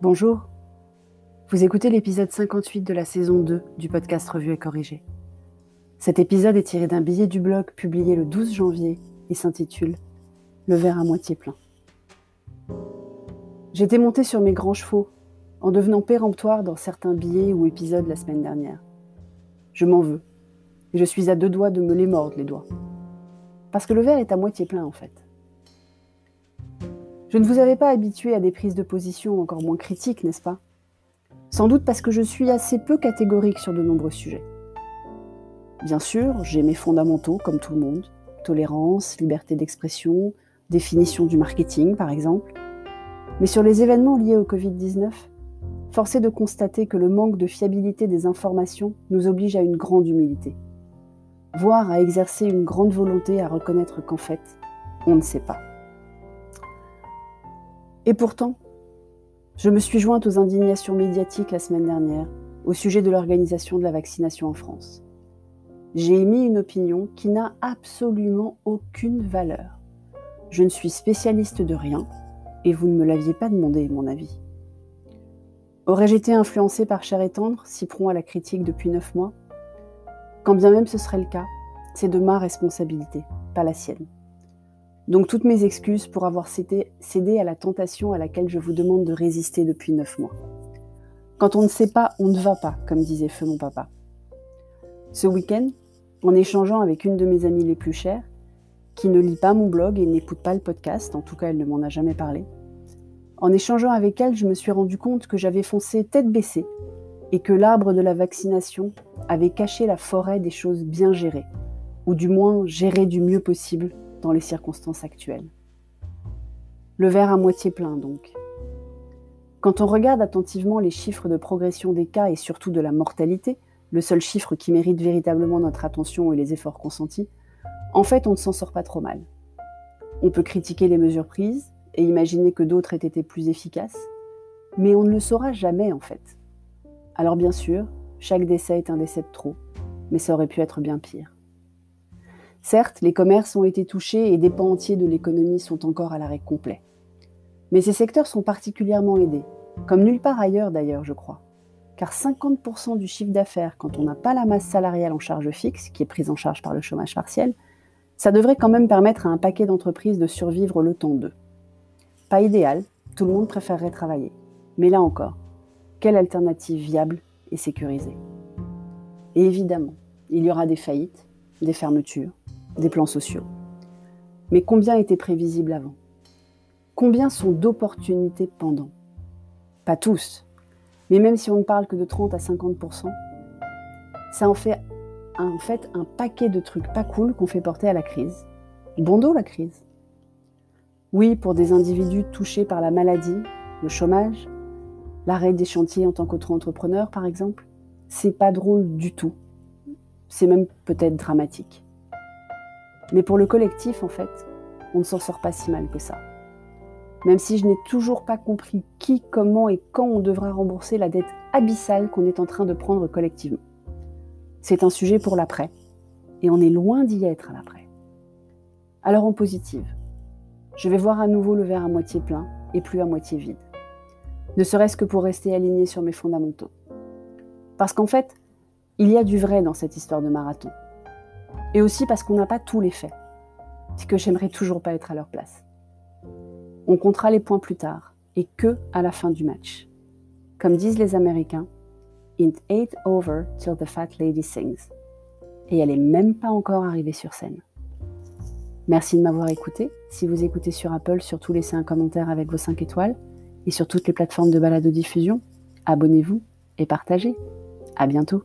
Bonjour, vous écoutez l'épisode 58 de la saison 2 du podcast Revue et Corrigé. Cet épisode est tiré d'un billet du blog publié le 12 janvier et s'intitule Le verre à moitié plein. J'étais monté sur mes grands chevaux en devenant péremptoire dans certains billets ou épisodes la semaine dernière. Je m'en veux et je suis à deux doigts de me les mordre les doigts. Parce que le verre est à moitié plein en fait. Je ne vous avais pas habitué à des prises de position encore moins critiques, n'est-ce pas? Sans doute parce que je suis assez peu catégorique sur de nombreux sujets. Bien sûr, j'ai mes fondamentaux comme tout le monde, tolérance, liberté d'expression, définition du marketing par exemple. Mais sur les événements liés au Covid-19, force est de constater que le manque de fiabilité des informations nous oblige à une grande humilité, voire à exercer une grande volonté à reconnaître qu'en fait, on ne sait pas. Et pourtant, je me suis jointe aux indignations médiatiques la semaine dernière au sujet de l'organisation de la vaccination en France. J'ai émis une opinion qui n'a absolument aucune valeur. Je ne suis spécialiste de rien et vous ne me l'aviez pas demandé, mon avis. Aurais-je été influencé par Cher et Tendre, si prompt à la critique depuis neuf mois? Quand bien même ce serait le cas, c'est de ma responsabilité, pas la sienne. Donc toutes mes excuses pour avoir cédé, à la tentation à laquelle je vous demande de résister depuis neuf mois. Quand on ne sait pas, on ne va pas, comme disait feu mon papa. Ce week-end, en échangeant avec une de mes amies les plus chères, qui ne lit pas mon blog et n'écoute pas le podcast, en tout cas elle ne m'en a jamais parlé, en échangeant avec elle, je me suis rendu compte que j'avais foncé tête baissée et que l'arbre de la vaccination avait caché la forêt des choses bien gérées, ou du moins gérées du mieux possible dans les circonstances actuelles. Le verre à moitié plein donc. Quand on regarde attentivement les chiffres de progression des cas et surtout de la mortalité, le seul chiffre qui mérite véritablement notre attention et les efforts consentis, en fait on ne s'en sort pas trop mal. On peut critiquer les mesures prises et imaginer que d'autres aient été plus efficaces, mais on ne le saura jamais en fait. Alors bien sûr, chaque décès est un décès de trop, mais ça aurait pu être bien pire. Certes, les commerces ont été touchés et des pans entiers de l'économie sont encore à l'arrêt complet. Mais ces secteurs sont particulièrement aidés, comme nulle part ailleurs d'ailleurs, je crois. Car 50% du chiffre d'affaires, quand on n'a pas la masse salariale en charge fixe, qui est prise en charge par le chômage partiel, ça devrait quand même permettre à un paquet d'entreprises de survivre le temps d'eux. Pas idéal, tout le monde préférerait travailler. Mais là encore, quelle alternative viable et sécurisée? Et évidemment, il y aura des faillites, des fermetures, des plans sociaux. Mais combien étaient prévisibles avant? Combien sont d'opportunités pendant? Pas tous, mais même si on ne parle que de 30 à 50%, ça en fait, en fait un paquet de trucs pas cool qu'on fait porter à la crise. Bon dos la crise. Oui, pour des individus touchés par la maladie, le chômage, l'arrêt des chantiers en tant qu'auto-entrepreneur par exemple, c'est pas drôle du tout. C'est même peut-être dramatique. Mais pour le collectif, en fait, on ne s'en sort pas si mal que ça. Même si je n'ai toujours pas compris qui, comment et quand on devra rembourser la dette abyssale qu'on est en train de prendre collectivement. C'est un sujet pour l'après, et on est loin d'y être à l'après. Alors en positive, je vais voir à nouveau le verre à moitié plein et plus à moitié vide. Ne serait-ce que pour rester aligné sur mes fondamentaux. Parce qu'en fait, il y a du vrai dans cette histoire de marathon. Et aussi parce qu'on n'a pas tous les faits. C'est que j'aimerais toujours pas être à leur place. On comptera les points plus tard, et que à la fin du match. Comme disent les Américains, It ain't over till the fat lady sings. Et elle est même pas encore arrivée sur scène. Merci de m'avoir écouté. Si vous écoutez sur Apple, surtout laissez un commentaire avec vos 5 étoiles. Et sur toutes les plateformes de balado diffusion, abonnez-vous et partagez. À bientôt.